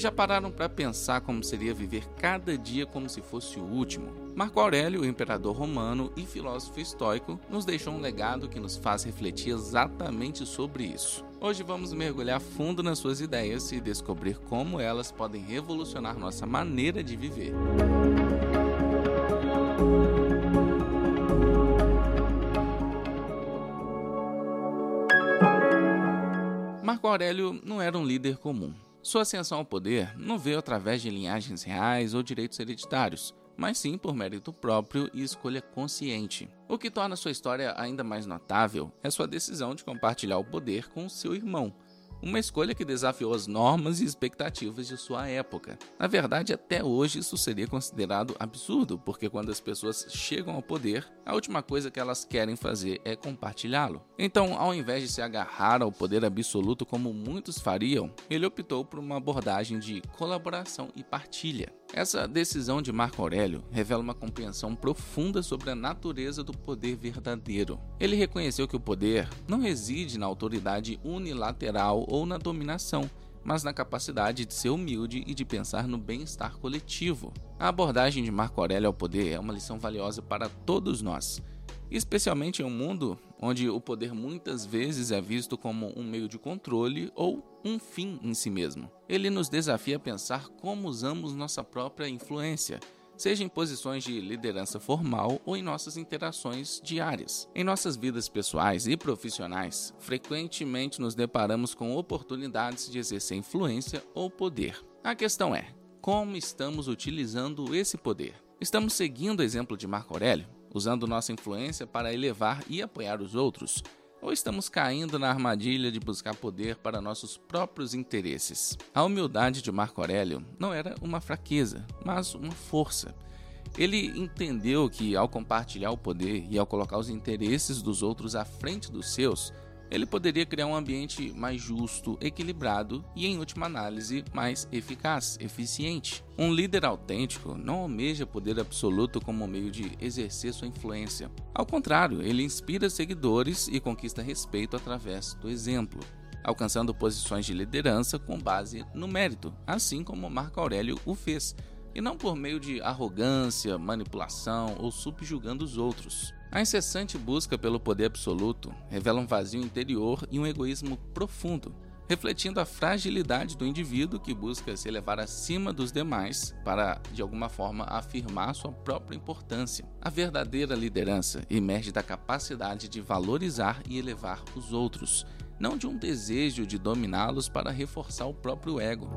Já pararam para pensar como seria viver cada dia como se fosse o último? Marco Aurélio, imperador romano e filósofo estoico, nos deixou um legado que nos faz refletir exatamente sobre isso. Hoje vamos mergulhar fundo nas suas ideias e descobrir como elas podem revolucionar nossa maneira de viver. Marco Aurélio não era um líder comum. Sua ascensão ao poder não veio através de linhagens reais ou direitos hereditários, mas sim por mérito próprio e escolha consciente. O que torna sua história ainda mais notável é sua decisão de compartilhar o poder com seu irmão, uma escolha que desafiou as normas e expectativas de sua época. Na verdade, até hoje isso seria considerado absurdo, porque quando as pessoas chegam ao poder, a última coisa que elas querem fazer é compartilhá-lo. Então, ao invés de se agarrar ao poder absoluto como muitos fariam, ele optou por uma abordagem de colaboração e partilha. Essa decisão de Marco Aurélio revela uma compreensão profunda sobre a natureza do poder verdadeiro. Ele reconheceu que o poder não reside na autoridade unilateral ou na dominação, mas na capacidade de ser humilde e de pensar no bem-estar coletivo. A abordagem de Marco Aurélio ao poder é uma lição valiosa para todos nós especialmente em um mundo onde o poder muitas vezes é visto como um meio de controle ou um fim em si mesmo. Ele nos desafia a pensar como usamos nossa própria influência, seja em posições de liderança formal ou em nossas interações diárias. Em nossas vidas pessoais e profissionais, frequentemente nos deparamos com oportunidades de exercer influência ou poder. A questão é: como estamos utilizando esse poder? Estamos seguindo o exemplo de Marco Aurélio? Usando nossa influência para elevar e apoiar os outros, ou estamos caindo na armadilha de buscar poder para nossos próprios interesses? A humildade de Marco Aurélio não era uma fraqueza, mas uma força. Ele entendeu que, ao compartilhar o poder e ao colocar os interesses dos outros à frente dos seus, ele poderia criar um ambiente mais justo, equilibrado e, em última análise, mais eficaz, eficiente. Um líder autêntico não almeja poder absoluto como meio de exercer sua influência. Ao contrário, ele inspira seguidores e conquista respeito através do exemplo alcançando posições de liderança com base no mérito, assim como Marco Aurélio o fez, e não por meio de arrogância, manipulação ou subjugando os outros. A incessante busca pelo poder absoluto revela um vazio interior e um egoísmo profundo, refletindo a fragilidade do indivíduo que busca se elevar acima dos demais para, de alguma forma, afirmar sua própria importância. A verdadeira liderança emerge da capacidade de valorizar e elevar os outros, não de um desejo de dominá-los para reforçar o próprio ego.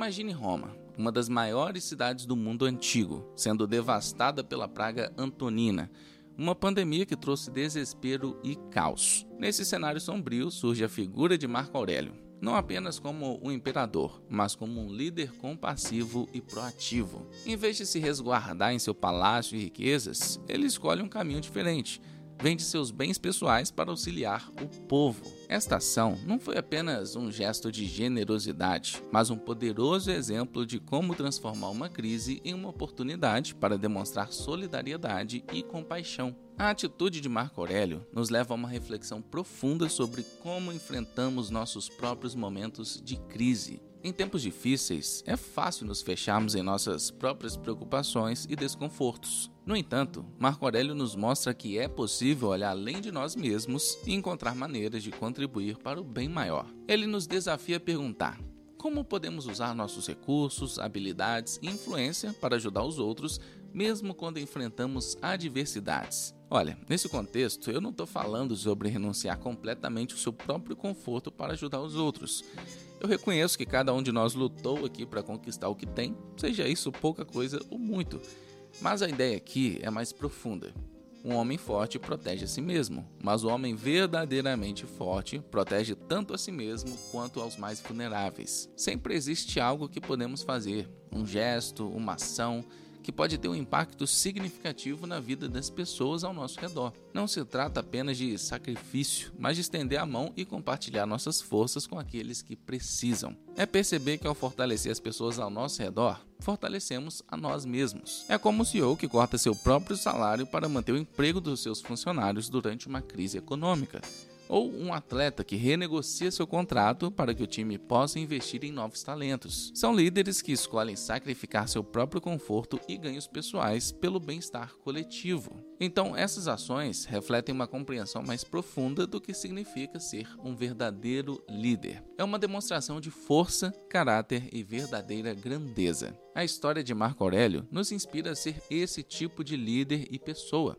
Imagine Roma, uma das maiores cidades do mundo antigo, sendo devastada pela praga Antonina, uma pandemia que trouxe desespero e caos. Nesse cenário sombrio surge a figura de Marco Aurélio, não apenas como um imperador, mas como um líder compassivo e proativo. Em vez de se resguardar em seu palácio e riquezas, ele escolhe um caminho diferente vende seus bens pessoais para auxiliar o povo. Esta ação não foi apenas um gesto de generosidade, mas um poderoso exemplo de como transformar uma crise em uma oportunidade para demonstrar solidariedade e compaixão. A atitude de Marco Aurélio nos leva a uma reflexão profunda sobre como enfrentamos nossos próprios momentos de crise. Em tempos difíceis, é fácil nos fecharmos em nossas próprias preocupações e desconfortos. No entanto, Marco Aurélio nos mostra que é possível olhar além de nós mesmos e encontrar maneiras de contribuir para o bem maior. Ele nos desafia a perguntar: como podemos usar nossos recursos, habilidades e influência para ajudar os outros, mesmo quando enfrentamos adversidades? Olha, nesse contexto, eu não estou falando sobre renunciar completamente o seu próprio conforto para ajudar os outros. Eu reconheço que cada um de nós lutou aqui para conquistar o que tem, seja isso pouca coisa ou muito. Mas a ideia aqui é mais profunda. Um homem forte protege a si mesmo, mas o homem verdadeiramente forte protege tanto a si mesmo quanto aos mais vulneráveis. Sempre existe algo que podemos fazer, um gesto, uma ação que pode ter um impacto significativo na vida das pessoas ao nosso redor. Não se trata apenas de sacrifício, mas de estender a mão e compartilhar nossas forças com aqueles que precisam. É perceber que ao fortalecer as pessoas ao nosso redor, fortalecemos a nós mesmos. É como o CEO que corta seu próprio salário para manter o emprego dos seus funcionários durante uma crise econômica ou um atleta que renegocia seu contrato para que o time possa investir em novos talentos. São líderes que escolhem sacrificar seu próprio conforto e ganhos pessoais pelo bem-estar coletivo. Então, essas ações refletem uma compreensão mais profunda do que significa ser um verdadeiro líder. É uma demonstração de força, caráter e verdadeira grandeza. A história de Marco Aurélio nos inspira a ser esse tipo de líder e pessoa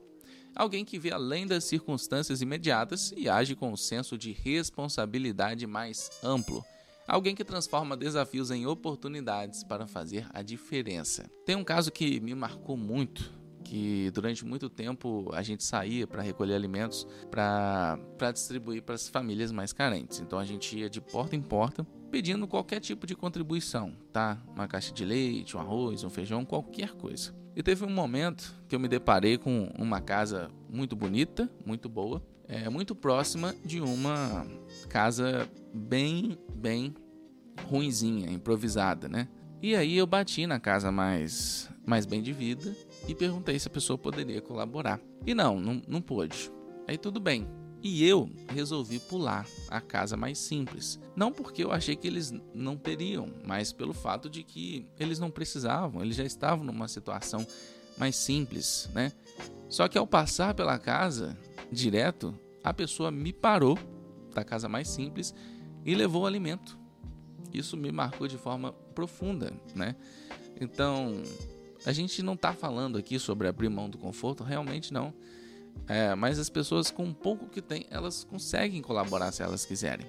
alguém que vê além das circunstâncias imediatas e age com um senso de responsabilidade mais amplo. Alguém que transforma desafios em oportunidades para fazer a diferença. Tem um caso que me marcou muito, que durante muito tempo a gente saía para recolher alimentos para distribuir para as famílias mais carentes. Então a gente ia de porta em porta pedindo qualquer tipo de contribuição, tá? Uma caixa de leite, um arroz, um feijão, qualquer coisa. E teve um momento que eu me deparei com uma casa muito bonita, muito boa, é, muito próxima de uma casa bem, bem ruinzinha, improvisada, né? E aí eu bati na casa mais, mais bem de vida e perguntei se a pessoa poderia colaborar. E não, não, não pôde. Aí tudo bem, e eu resolvi pular a casa mais simples. Não porque eu achei que eles não teriam, mas pelo fato de que eles não precisavam, eles já estavam numa situação mais simples, né? Só que ao passar pela casa direto, a pessoa me parou da casa mais simples e levou o alimento. Isso me marcou de forma profunda, né? Então, a gente não está falando aqui sobre abrir mão do conforto, realmente não. É, mas as pessoas com pouco que têm, elas conseguem colaborar se elas quiserem.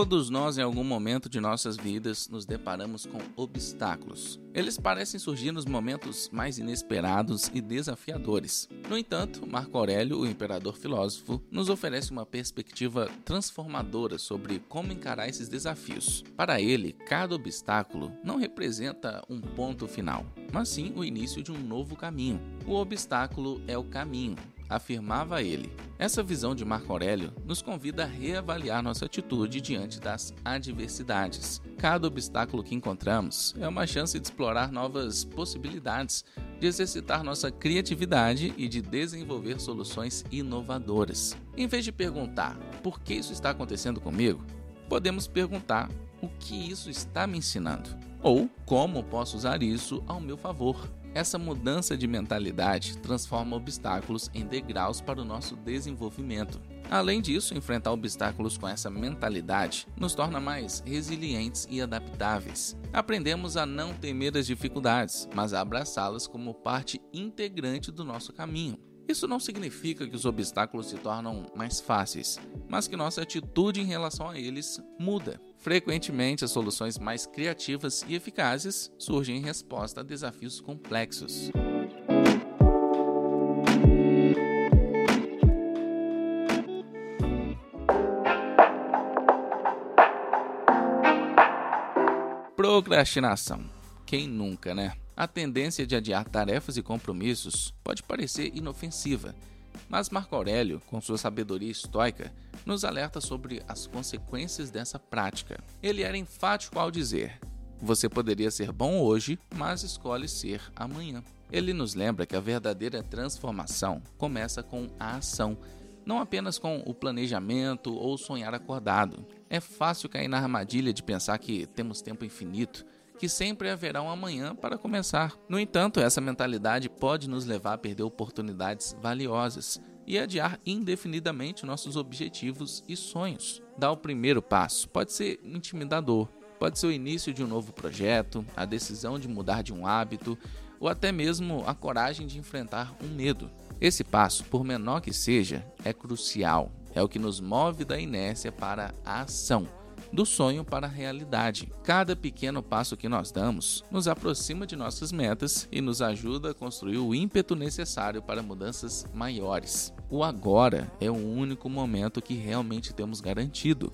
Todos nós, em algum momento de nossas vidas, nos deparamos com obstáculos. Eles parecem surgir nos momentos mais inesperados e desafiadores. No entanto, Marco Aurélio, o imperador filósofo, nos oferece uma perspectiva transformadora sobre como encarar esses desafios. Para ele, cada obstáculo não representa um ponto final, mas sim o início de um novo caminho. O obstáculo é o caminho, afirmava ele. Essa visão de Marco Aurélio nos convida a reavaliar nossa atitude diante das adversidades. Cada obstáculo que encontramos é uma chance de explorar novas possibilidades, de exercitar nossa criatividade e de desenvolver soluções inovadoras. Em vez de perguntar por que isso está acontecendo comigo, podemos perguntar o que isso está me ensinando ou como posso usar isso ao meu favor. Essa mudança de mentalidade transforma obstáculos em degraus para o nosso desenvolvimento. Além disso, enfrentar obstáculos com essa mentalidade nos torna mais resilientes e adaptáveis. Aprendemos a não temer as dificuldades, mas a abraçá-las como parte integrante do nosso caminho. Isso não significa que os obstáculos se tornam mais fáceis, mas que nossa atitude em relação a eles muda. Frequentemente, as soluções mais criativas e eficazes surgem em resposta a desafios complexos. Procrastinação. Quem nunca, né? A tendência de adiar tarefas e compromissos pode parecer inofensiva, mas Marco Aurélio, com sua sabedoria estoica, nos alerta sobre as consequências dessa prática. Ele era enfático ao dizer: Você poderia ser bom hoje, mas escolhe ser amanhã. Ele nos lembra que a verdadeira transformação começa com a ação, não apenas com o planejamento ou sonhar acordado. É fácil cair na armadilha de pensar que temos tempo infinito que sempre haverá um amanhã para começar. No entanto, essa mentalidade pode nos levar a perder oportunidades valiosas e adiar indefinidamente nossos objetivos e sonhos. Dar o primeiro passo pode ser intimidador, pode ser o início de um novo projeto, a decisão de mudar de um hábito ou até mesmo a coragem de enfrentar um medo. Esse passo, por menor que seja, é crucial, é o que nos move da inércia para a ação do sonho para a realidade. Cada pequeno passo que nós damos nos aproxima de nossas metas e nos ajuda a construir o ímpeto necessário para mudanças maiores. O agora é o único momento que realmente temos garantido.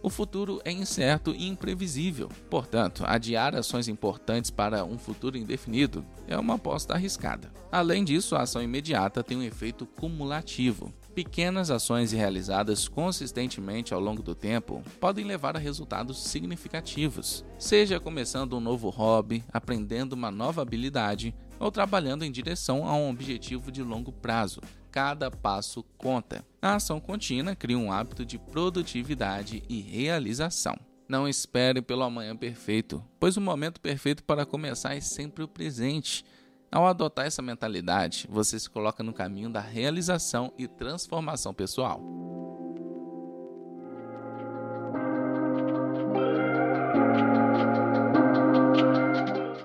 O futuro é incerto e imprevisível. Portanto, adiar ações importantes para um futuro indefinido é uma aposta arriscada. Além disso, a ação imediata tem um efeito cumulativo. Pequenas ações realizadas consistentemente ao longo do tempo podem levar a resultados significativos, seja começando um novo hobby, aprendendo uma nova habilidade ou trabalhando em direção a um objetivo de longo prazo. Cada passo conta. A ação contínua cria um hábito de produtividade e realização. Não espere pelo amanhã perfeito, pois o momento perfeito para começar é sempre o presente. Ao adotar essa mentalidade, você se coloca no caminho da realização e transformação pessoal.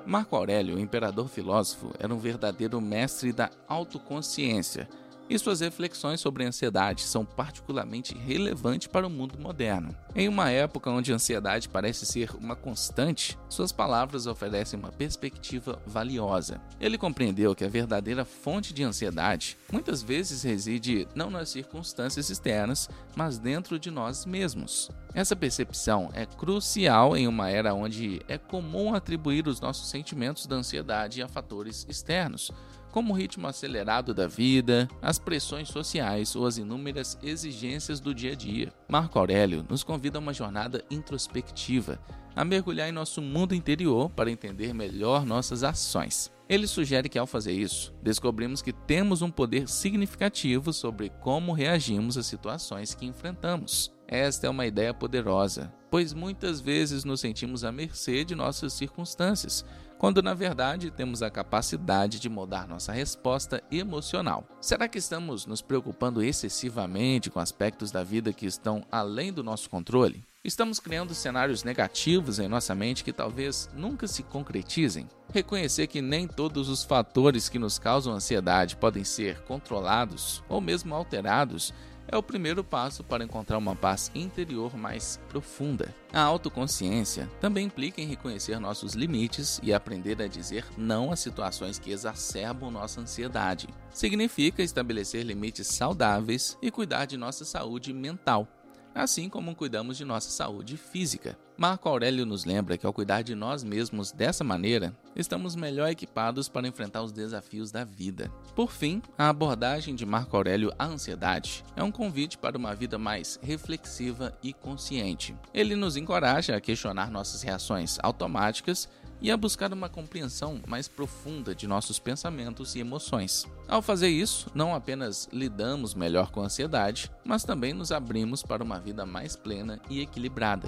Marco Aurélio, o imperador filósofo, era um verdadeiro mestre da autoconsciência e suas reflexões sobre ansiedade são particularmente relevantes para o mundo moderno. Em uma época onde a ansiedade parece ser uma constante, suas palavras oferecem uma perspectiva valiosa. Ele compreendeu que a verdadeira fonte de ansiedade muitas vezes reside não nas circunstâncias externas, mas dentro de nós mesmos. Essa percepção é crucial em uma era onde é comum atribuir os nossos sentimentos da ansiedade a fatores externos, como o ritmo acelerado da vida, as pressões sociais ou as inúmeras exigências do dia a dia. Marco Aurélio nos convida a uma jornada introspectiva, a mergulhar em nosso mundo interior para entender melhor nossas ações. Ele sugere que, ao fazer isso, descobrimos que temos um poder significativo sobre como reagimos às situações que enfrentamos. Esta é uma ideia poderosa, pois muitas vezes nos sentimos à mercê de nossas circunstâncias, quando na verdade temos a capacidade de mudar nossa resposta emocional. Será que estamos nos preocupando excessivamente com aspectos da vida que estão além do nosso controle? Estamos criando cenários negativos em nossa mente que talvez nunca se concretizem? Reconhecer que nem todos os fatores que nos causam ansiedade podem ser controlados ou mesmo alterados é o primeiro passo para encontrar uma paz interior mais profunda. A autoconsciência também implica em reconhecer nossos limites e aprender a dizer não a situações que exacerbam nossa ansiedade. Significa estabelecer limites saudáveis e cuidar de nossa saúde mental assim como cuidamos de nossa saúde física. Marco Aurélio nos lembra que ao cuidar de nós mesmos dessa maneira, estamos melhor equipados para enfrentar os desafios da vida. Por fim, a abordagem de Marco Aurélio à ansiedade é um convite para uma vida mais reflexiva e consciente. Ele nos encoraja a questionar nossas reações automáticas e a buscar uma compreensão mais profunda de nossos pensamentos e emoções. Ao fazer isso, não apenas lidamos melhor com a ansiedade, mas também nos abrimos para uma vida mais plena e equilibrada.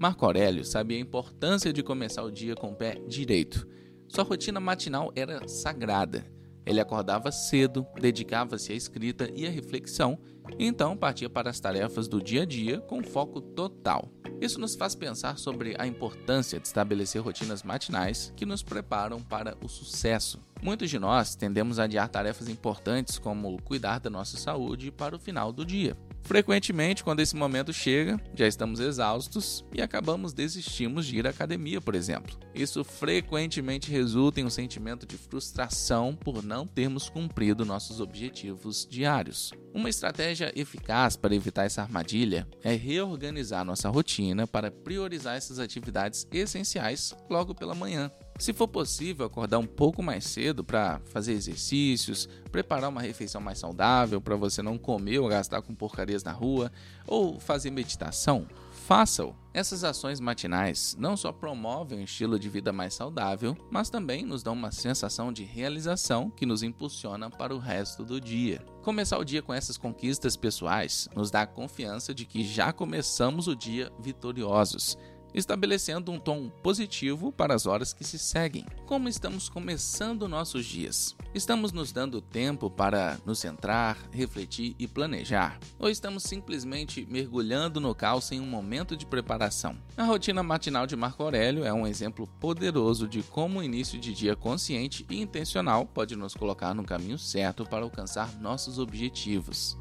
Marco Aurélio sabia a importância de começar o dia com o pé direito. Sua rotina matinal era sagrada ele acordava cedo, dedicava-se à escrita e à reflexão, e então partia para as tarefas do dia a dia com foco total. Isso nos faz pensar sobre a importância de estabelecer rotinas matinais que nos preparam para o sucesso. Muitos de nós tendemos a adiar tarefas importantes como cuidar da nossa saúde para o final do dia. Frequentemente, quando esse momento chega, já estamos exaustos e acabamos desistimos de ir à academia, por exemplo. Isso frequentemente resulta em um sentimento de frustração por não termos cumprido nossos objetivos diários. Uma estratégia eficaz para evitar essa armadilha é reorganizar nossa rotina para priorizar essas atividades essenciais logo pela manhã. Se for possível, acordar um pouco mais cedo para fazer exercícios, preparar uma refeição mais saudável para você não comer ou gastar com porcarias na rua, ou fazer meditação, faça-o. Essas ações matinais não só promovem um estilo de vida mais saudável, mas também nos dão uma sensação de realização que nos impulsiona para o resto do dia. Começar o dia com essas conquistas pessoais nos dá a confiança de que já começamos o dia vitoriosos estabelecendo um tom positivo para as horas que se seguem. Como estamos começando nossos dias? Estamos nos dando tempo para nos centrar, refletir e planejar? Ou estamos simplesmente mergulhando no caos sem um momento de preparação? A rotina matinal de Marco Aurélio é um exemplo poderoso de como o início de dia consciente e intencional pode nos colocar no caminho certo para alcançar nossos objetivos.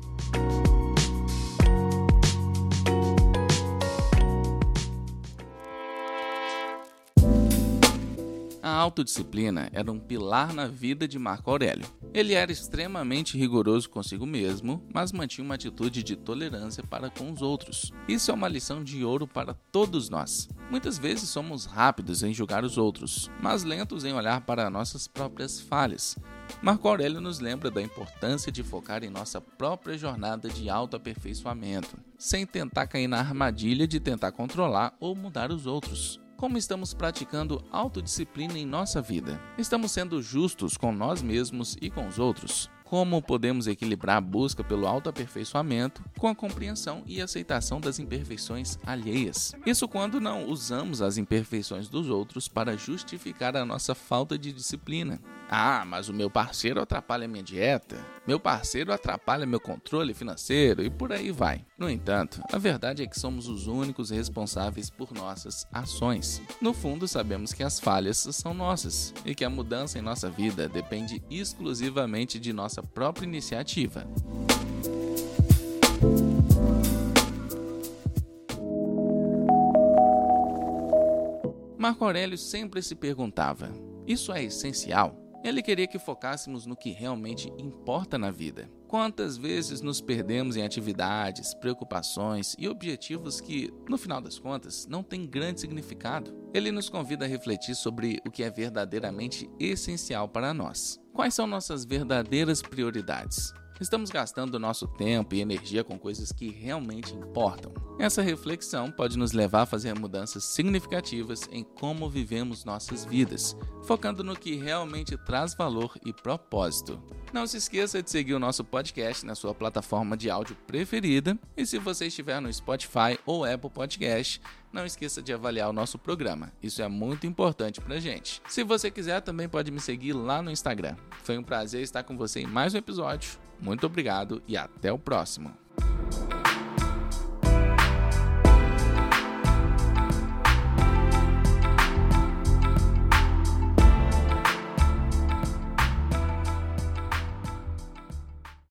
Autodisciplina era um pilar na vida de Marco Aurélio. Ele era extremamente rigoroso consigo mesmo, mas mantinha uma atitude de tolerância para com os outros. Isso é uma lição de ouro para todos nós. Muitas vezes somos rápidos em julgar os outros, mas lentos em olhar para nossas próprias falhas. Marco Aurélio nos lembra da importância de focar em nossa própria jornada de autoaperfeiçoamento, sem tentar cair na armadilha de tentar controlar ou mudar os outros. Como estamos praticando autodisciplina em nossa vida? Estamos sendo justos com nós mesmos e com os outros? Como podemos equilibrar a busca pelo autoaperfeiçoamento com a compreensão e aceitação das imperfeições alheias? Isso quando não usamos as imperfeições dos outros para justificar a nossa falta de disciplina. Ah, mas o meu parceiro atrapalha minha dieta, meu parceiro atrapalha meu controle financeiro e por aí vai. No entanto, a verdade é que somos os únicos responsáveis por nossas ações. No fundo, sabemos que as falhas são nossas e que a mudança em nossa vida depende exclusivamente de nossa própria iniciativa. Marco Aurélio sempre se perguntava: isso é essencial? Ele queria que focássemos no que realmente importa na vida. Quantas vezes nos perdemos em atividades, preocupações e objetivos que, no final das contas, não têm grande significado? Ele nos convida a refletir sobre o que é verdadeiramente essencial para nós. Quais são nossas verdadeiras prioridades? Estamos gastando nosso tempo e energia com coisas que realmente importam. Essa reflexão pode nos levar a fazer mudanças significativas em como vivemos nossas vidas, focando no que realmente traz valor e propósito. Não se esqueça de seguir o nosso podcast na sua plataforma de áudio preferida e se você estiver no Spotify ou Apple Podcast, não esqueça de avaliar o nosso programa. Isso é muito importante pra gente. Se você quiser, também pode me seguir lá no Instagram. Foi um prazer estar com você em mais um episódio. Muito obrigado e até o próximo.